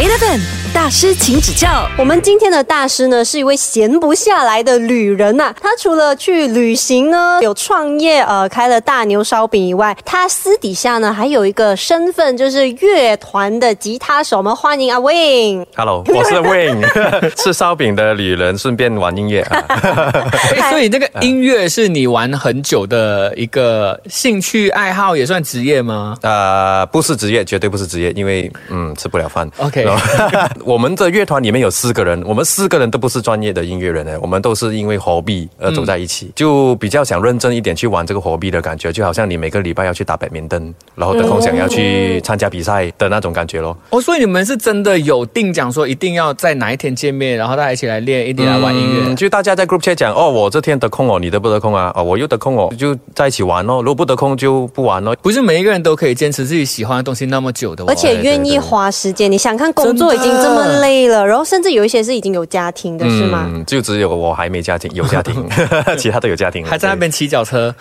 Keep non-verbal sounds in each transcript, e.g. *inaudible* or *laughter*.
8 FM. 大师，请指教。我们今天的大师呢，是一位闲不下来的旅人呐、他除了去旅行呢，有创业，呃，开了大牛烧饼以外，他私底下呢还有一个身份，就是乐团的吉他手。我们欢迎阿 Win。Hello，*laughs* 我是 Wayne，吃烧饼的旅人，顺便玩音乐啊。*laughs* 哎，所以那个音乐是你玩很久的一个兴趣爱好，也算职业吗？呃，不是职业，绝对不是职业，因为嗯吃不了饭。OK *laughs* 我们的乐团里面有四个人，我们四个人都不是专业的音乐人呢，我们都是因为 hobby 而走在一起，就比较想认真一点去玩这个 hobby 的感觉，就好像你每个礼拜要去打百明灯，然后得空想要去参加比赛的那种感觉咯。哦，所以你们是真的有定讲说一定要在哪一天见面，然后大家一起来练，一起来玩音乐。嗯就大家在 group chat 讲，哦，我这天得空哦，你得不得空啊？哦，我又得空哦，就在一起玩哦。如果不得空就不玩哦。不是每一个人都可以坚持自己喜欢的东西那么久的、哦，而且愿意花时间，你想看工作已经这么累了，然后甚至有一些是已经有家庭的，是吗？嗯，就只有我还没家庭，有家庭，*laughs* 其他都有家庭，还在那边骑脚车。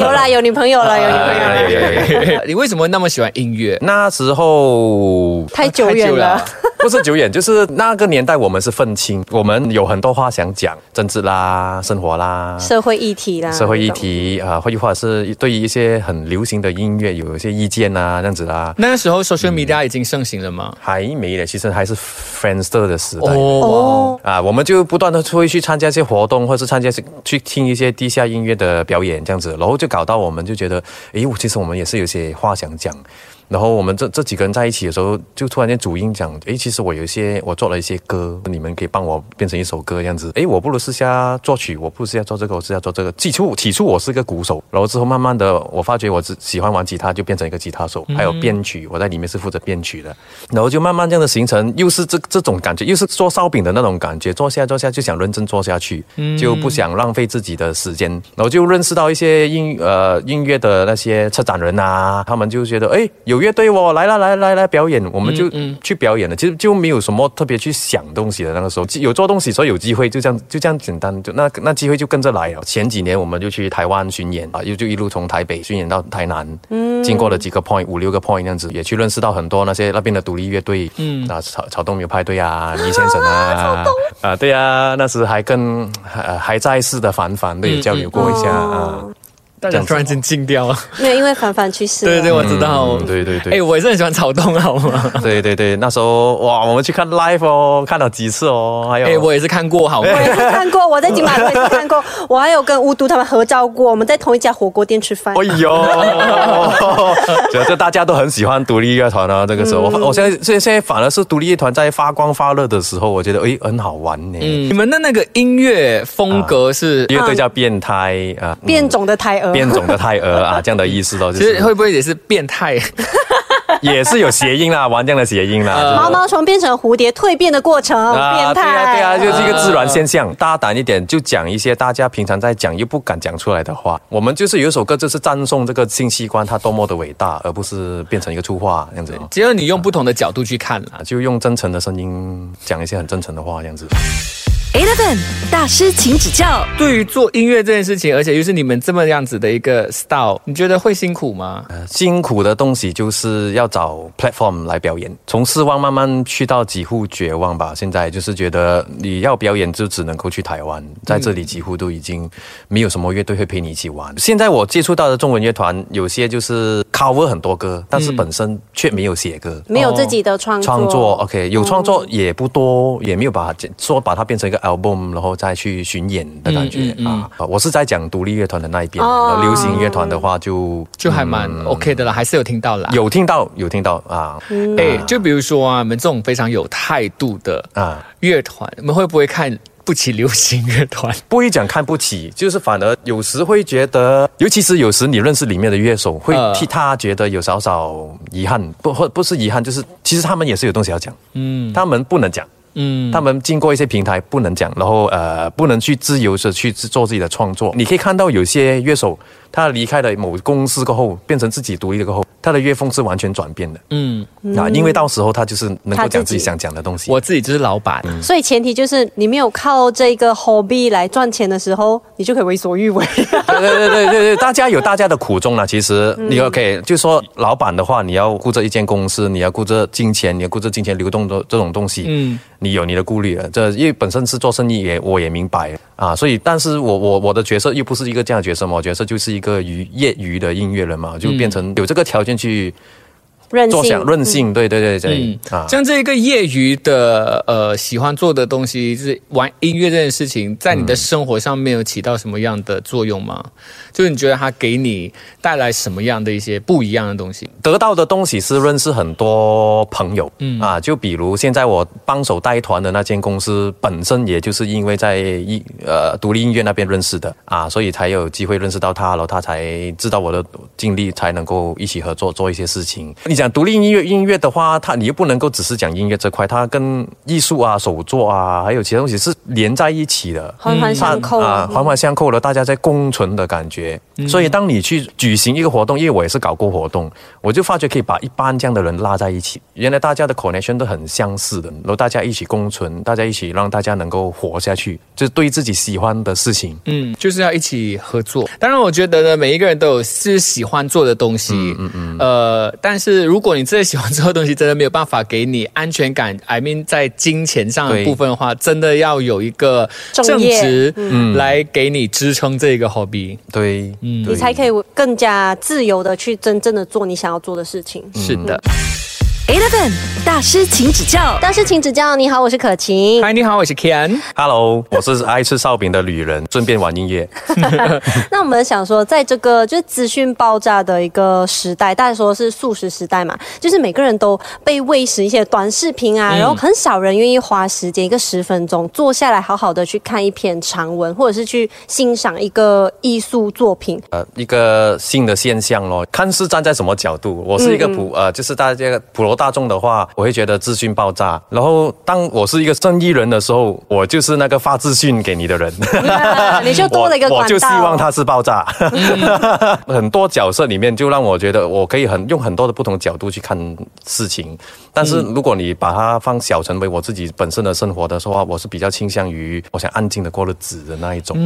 有啦，有女朋友了，有女朋友了。*laughs* 你为什么那么喜欢音乐？那时候太久远了，不是久远，就是那个年代我们是愤青，我们有很多话想讲，政治啦、生活啦。社会议题啦，社会议题啊，或者或者是对于一些很流行的音乐有一些意见啊，这样子啦，那个时候 social media 已经盛行了吗？还没的，其实还是 Friendster 的时代。哦，哦，啊，我们就不断的会去参加一些活动，或是参加去听一些地下音乐的表演，这样子，然后就搞到我们就觉得，诶，我其实我们也是有些话想讲。然后我们这这几个人在一起的时候，就突然间主音讲，诶，其实我有一些我做了一些歌，你们可以帮我变成一首歌这样子。诶，我不如试下作曲，我不如试下做这个，我试下做这个。起初起初我是个鼓手，然后之后慢慢的我发觉我只喜欢玩吉他，就变成一个吉他手，还有编曲，我在里面是负责编曲的。然后就慢慢这样的形成，又是这这种感觉，又是做烧饼的那种感觉，做下做下就想认真做下去，就不想浪费自己的时间，然后就认识到一些音呃音乐的那些策展人啊，他们就觉得哎有乐队哦，来啦来来来表演，我们就去表演了，其实就没有什么特别去想东西的那个时候，有做东西，所以有机会就这样就这样简单，就那那机会就跟着来了。前几年我们就去台湾巡演啊，又就一路从台北巡演到台南，经过了几个 point 五六个 point 那样子，也去认识到很多那些那边的独立乐队，嗯，啊草草东没有派对啊，倪先生啊，*laughs* 啊对啊，那时还跟呃还在世的凡凡都有交流过一下啊，大家突然间静掉了。没有，因为凡凡去世了。对对，我知道。嗯对对对哎，我也是很喜欢草东，好吗？对对对，那时候哇，我们去看 live 哦，看了几次哦，还有 *laughs* 哎，我也是看过，好吗？我也是看过，我在金马我也是看过，我还有跟乌都他们合照过，我们在同一家火锅店吃饭。哎呦，*laughs* 这这大家都很喜欢独立乐团啊。这个时候，我我现在现在现在反而是独立乐团在发光发热的时候，我觉得哎很好玩呢。嗯，你们的那个音乐风格是，乐队叫变态啊，嗯变种的胎儿，变种的胎儿啊，*laughs* 这样的意思咯，就其实是会不会也是变态？*laughs* 也是有谐音啦，玩这样的谐音啦。就是毛毛虫变成蝴蝶蜕变的过程，变对态。啊，对啊，就是一个自然现象。大胆一点，就讲一些大家平常在讲又不敢讲出来的话。我们就是有一首歌，就是赞颂这个性器官它多么的伟大，而不是变成一个粗话这样子。只要你用不同的角度去看啦。啊，就用真诚的声音讲一些很真诚的话，这样子。Eleven 大师，请指教。对于做音乐这件事情，而且又是你们这么样子的一个 style，你觉得会辛苦吗？呃辛苦的东西就是要找 platform 来表演，从失望慢慢去到几乎绝望吧。现在就是觉得你要表演就只能够去台湾，在这里几乎都已经没有什么乐队会陪你一起玩。现在我接触到的中文乐团，有些就是 cover 很多歌，但是本身却没有写歌。没有自己的创作。创作 OK 有创作也不多，也没有把它说把它变成一个 album，然后再去巡演的感觉、啊。我是在讲独立乐团的那一边，哦流行乐团的话就就还蛮 OK 的啦，还是有听到啦。有听到有听到啊哎，就比如说啊，你们这种非常有态度的啊。乐团，你们会不会看不起流行乐团？*laughs* 不会讲看不起，就是反而有时会觉得，尤其是有时你认识里面的乐手，会呃替他觉得有少少遗憾，不或不是遗憾，就是其实他们也是有东西要讲，嗯，他们不能讲。嗯，他们经过一些平台不能讲，然后呃不能去自由的去做自己的创作。你可以看到有些乐手，他离开了某公司过后，变成自己独立了过后，他的乐风是完全转变的。嗯，啊，因为到时候他就是能够讲自己想讲的东西。我自己就是老板，所以前提就是你没有靠这个 hobby 来赚钱的时候，你就可以为所欲为。对对对对对对，大家有大家的苦衷了。其实你 OK，就说老板的话，你要顾着一间公司，你要顾着金钱，你要顾着金钱流动的这种东西。嗯。你有你的顾虑了，这因为本身是做生意也我也明白啊，所以但是我我我的角色又不是一个这样的角色嘛，我角色就是一个娱业余的音乐人嘛，就变成有这个条件去。做想任性，对对对对，啊，像这一个业余的呃喜欢做的东西，就是玩音乐这件事情，在你的生活上面有起到什么样的作用吗？就是你觉得它给你带来什么样的一些不一样的东西？得到的东西是认识很多朋友，嗯啊，就比如现在我帮手带团的那间公司，本身也就是因为在一呃独立音乐那边认识的啊，所以才有机会认识到他，然后他才知道我的经历，才能够一起合作做一些事情。你。讲独立音乐，音乐的话，它你又不能够只是讲音乐这块，它跟艺术啊、手作啊，还有其他东西是连在一起的，环环相扣啊，环环相扣的，大家在共存的感觉。所以，当你去举行一个活动，因为我也是搞过活动，我就发觉可以把一般这样的人拉在一起。原来大家的 connection 都很相似的，然后大家一起共存，大家一起让大家能够活下去，就是对自己喜欢的事情，嗯，就是要一起合作。当然，我觉得呢，每一个人都有是喜欢做的东西，嗯嗯，呃，但是。如果你真的喜欢这个东西，真的没有办法给你安全感，I mean 在金钱上的部分的话，真的要有一个正职来给你支撑这个 hobby，对，嗯，你才可以更加自由的去真正的做你想要做的事情。是的。Eleven 大师，请指教。大师，请指教。你好，我是可晴。嗨，你好，我是 Ken。Hello，我是爱吃烧饼的女人，顺便玩音乐。*laughs* 那我们想说，在这个就是资讯爆炸的一个时代，大家说是素食时代嘛，就是每个人都被喂食一些短视频啊，然后很少人愿意花时间一个十分钟坐下来好好的去看一篇长文，或者是去欣赏一个艺术作品。呃，一个新的现象咯，看是站在什么角度。我是一个普呃，就是大家普罗。大众的话，我会觉得资讯爆炸。然后，当我是一个生意人的时候，我就是那个发资讯给你的人。你就多了一个我就希望它是爆炸。*laughs* 很多角色里面，就让我觉得我可以很用很多的不同角度去看事情。但是，如果你把它放小成为我自己本身的生活的话，我是比较倾向于我想安静的过日子的那一种。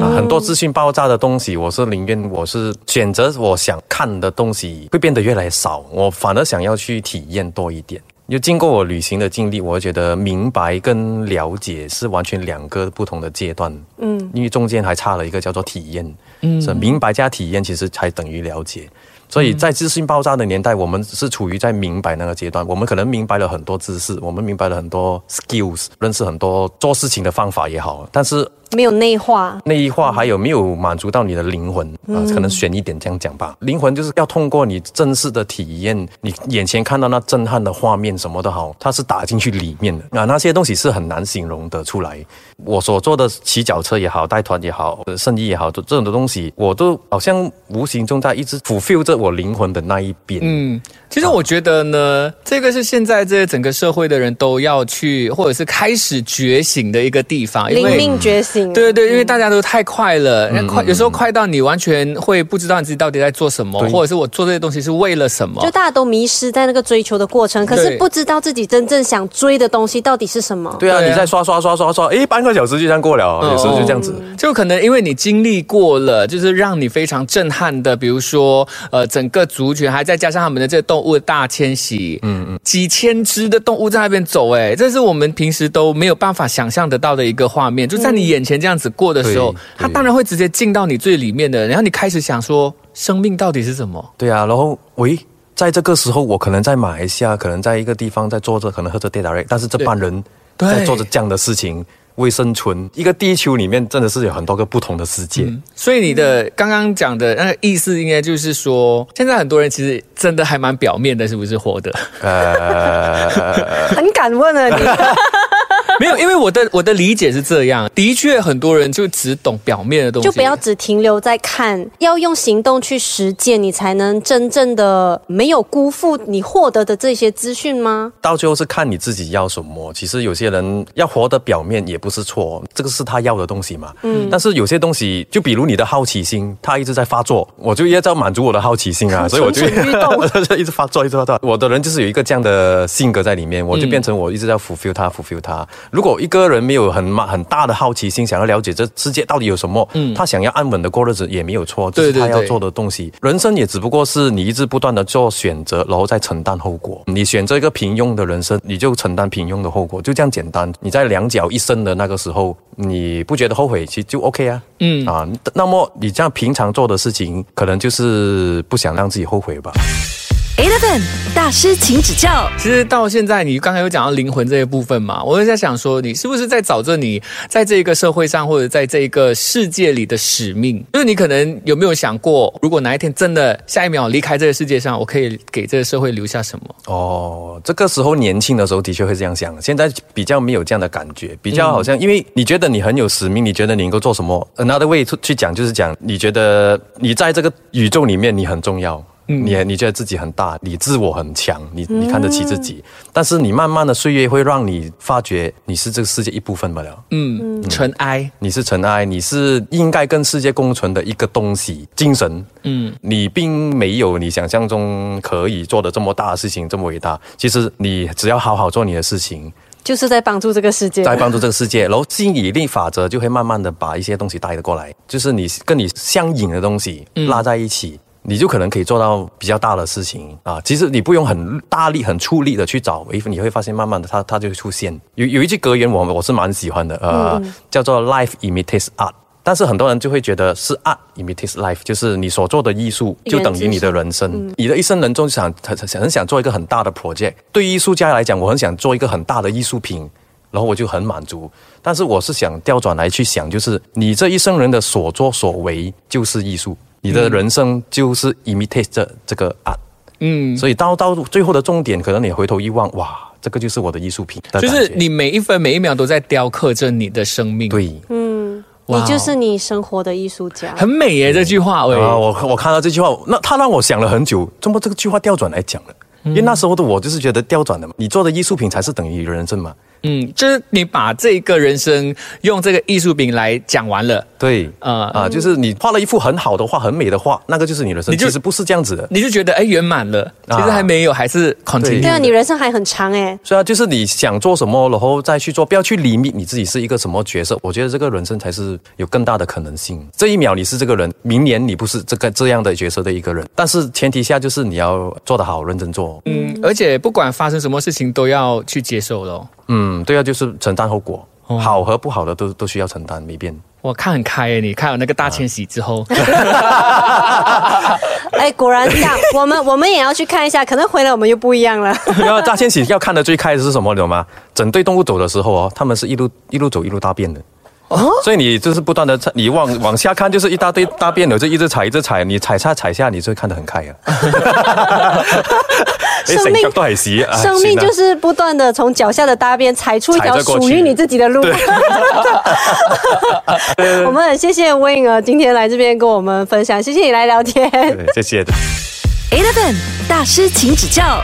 啊，很多资讯爆炸的东西，我是宁愿我是选择我想看的东西会变得越来越少，我反而想要去体验。多一点，就经过我旅行的经历，我觉得明白跟了解是完全两个不同的阶段。嗯，因为中间还差了一个叫做体验。嗯，是明白加体验，其实才等于了解。所以在资讯爆炸的年代，我们是处于在明白那个阶段。我们可能明白了很多知识，我们明白了很多 skills，认识很多做事情的方法也好，但是。没有内化，内化还有没有满足到你的灵魂啊？可能选一点这样讲吧。灵魂就是要通过你正式的体验，你眼前看到那震撼的画面，什么都好，它是打进去里面的啊。那些东西是很难形容的出来。我所做的骑脚车也好，带团也好，生意也好，这种的东西，我都好像无形中在一直 fulfill 着我灵魂的那一边。嗯。其实我觉得呢，这个是现在这整个社会的人都要去，或者是开始觉醒的一个地方。灵命觉醒。对对对，因为大家都太快了，快有时候快到你完全会不知道你自己到底在做什么，或者是我做这些东西是为了什么。就大家都迷失在那个追求的过程，可是不知道自己真正想追的东西到底是什么。对啊，你在刷刷刷刷刷，哎，半个小时就这样过了，有时候就这样子。就可能因为你经历过了，就是让你非常震撼的，比如说呃，整个族群，还再加上他们的这个动物的大迁徙。嗯嗯，几千只的动物在那边走，哎，这是我们平时都没有办法想象得到的一个画面，就在你眼前这样子过的时候，它当然会直接进到你最里面的，然后你开始想说，生命到底是什么？对啊，然后喂，在这个时候，我可能在马来西亚，可能在一个地方在做着，可能喝着 d a t a r 但是这帮人在做着这样的事情。为生存，一个地球里面真的是有很多个不同的世界。所以你的刚刚讲的那个意思，应该就是说，现在很多人其实真的还蛮表面的，是不是活的？呃，*laughs* 很敢问啊你。*laughs* *laughs* 没有，因为我的我的理解是这样，的确很多人就只懂表面的东西，就不要只停留在看，要用行动去实践，你才能真正的没有辜负你获得的这些资讯吗？到最后是看你自己要什么。其实有些人要活得表面也不是错，这个是他要的东西嘛。嗯。但是有些东西，就比如你的好奇心，他一直在发作，我就一直要满足我的好奇心啊，*laughs* 所以我就 *laughs* 一直发作，一直发作。我的人就是有一个这样的性格在里面，我就变成我一直在 fulfill 他，fulfill 它。如果一个人没有很很大的好奇心，想要了解这世界到底有什么，嗯，他想要安稳的过日子也没有错，这是他要做的东西。人生也只不过是你一直不断的做选择，然后再承担后果。你选择一个平庸的人生，你就承担平庸的后果，就这样简单。你在两脚一伸的那个时候，你不觉得后悔，其实就 OK 啊，嗯啊。那么你这样平常做的事情，可能就是不想让自己后悔吧。Eleven 大师，请指教。其实到现在，你刚才有讲到灵魂这一部分嘛？我在想说，你是不是在找着你在这个社会上，或者在这个世界里的使命？就是你可能有没有想过，如果哪一天真的下一秒离开这个世界上，我可以给这个社会留下什么？哦，这个时候年轻的时候的确会这样想，现在比较没有这样的感觉，比较好像因为你觉得你很有使命，你觉得你能够做什么？Another way 去讲就是讲，你觉得你在这个宇宙里面你很重要。你你觉得自己很大，你自我很强，你你看得起自己，但是你慢慢的岁月会让你发觉你是这个世界一部分罢了。嗯，尘埃，你是尘埃，你是应该跟世界共存的一个东西，精神。嗯，你并没有你想象中可以做的这么大的事情，这么伟大。其实你只要好好做你的事情，就是在帮助这个世界，在帮助这个世界。然后吸引力法则就会慢慢的把一些东西带得过来，就是你跟你相引的东西拉在一起。你就可能可以做到比较大的事情啊！其实你不用很大力、很出力的去找，衣服，你会发现慢慢的，它它就会出现。有有一句格言，我我是蛮喜欢的，呃，叫做 “Life imitates art”。但是很多人就会觉得是 “art imitates life”，就是你所做的艺术就等于你的人生。你的一生人中想很很想做一个很大的 project。对于艺术家来讲，我很想做一个很大的艺术品，然后我就很满足。但是我是想调转来去想，就是你这一生人的所作所为就是艺术。你的人生就是 imitate 这这个 art，嗯，所以到到最后的重点，可能你回头一望，哇，这个就是我的艺术品。就是你每一分每一秒都在雕刻着你的生命。对，嗯，你就是你生活的艺术家。很美耶，这句话。喂，我我看到这句话，那他让我想了很久，怎么这个句话调转来讲了？因为那时候的我就是觉得调转的嘛，你做的艺术品才是等于人生嘛。嗯，就是你把这个人生用这个艺术品来讲完了。对，啊啊，就是你画了一幅很好的画，很美的画，那个就是你人生。你其实不是这样子的，你就觉得哎圆满了，其实还没有，还是 continue。对啊，你人生还很长哎。所以啊，就是你想做什么，然后再去做，不要去理你你自己是一个什么角色。我觉得这个人生才是有更大的可能性。这一秒你是这个人，明年你不是这个这样的角色的一个人。但是前提下就是你要做得好，认真做。嗯，而且不管发生什么事情都要去接受咯。嗯，对啊，就是承担后果，好和不好的都都需要承担，没变。我看很开耶，你看了那个大迁徙之后，*laughs* *laughs* 哎，果然这样，我们我们也要去看一下，可能回来我们又不一样了。*laughs* 要大迁徙要看的最开的是什么，懂吗？整队动物走的时候哦，他们是一路一路走一路大便的。哦所以你就是不断的，你往往下看就是一大堆大便，的，就一直踩一直踩，你踩下踩下，你就看得很开呀。生命生命就是不断的从脚下的大便踩出一条属于你自己的路。*laughs* 我们很谢谢 Win 今天来这边跟我们分享，谢谢你来聊天，谢谢。Eleven 大师请指教。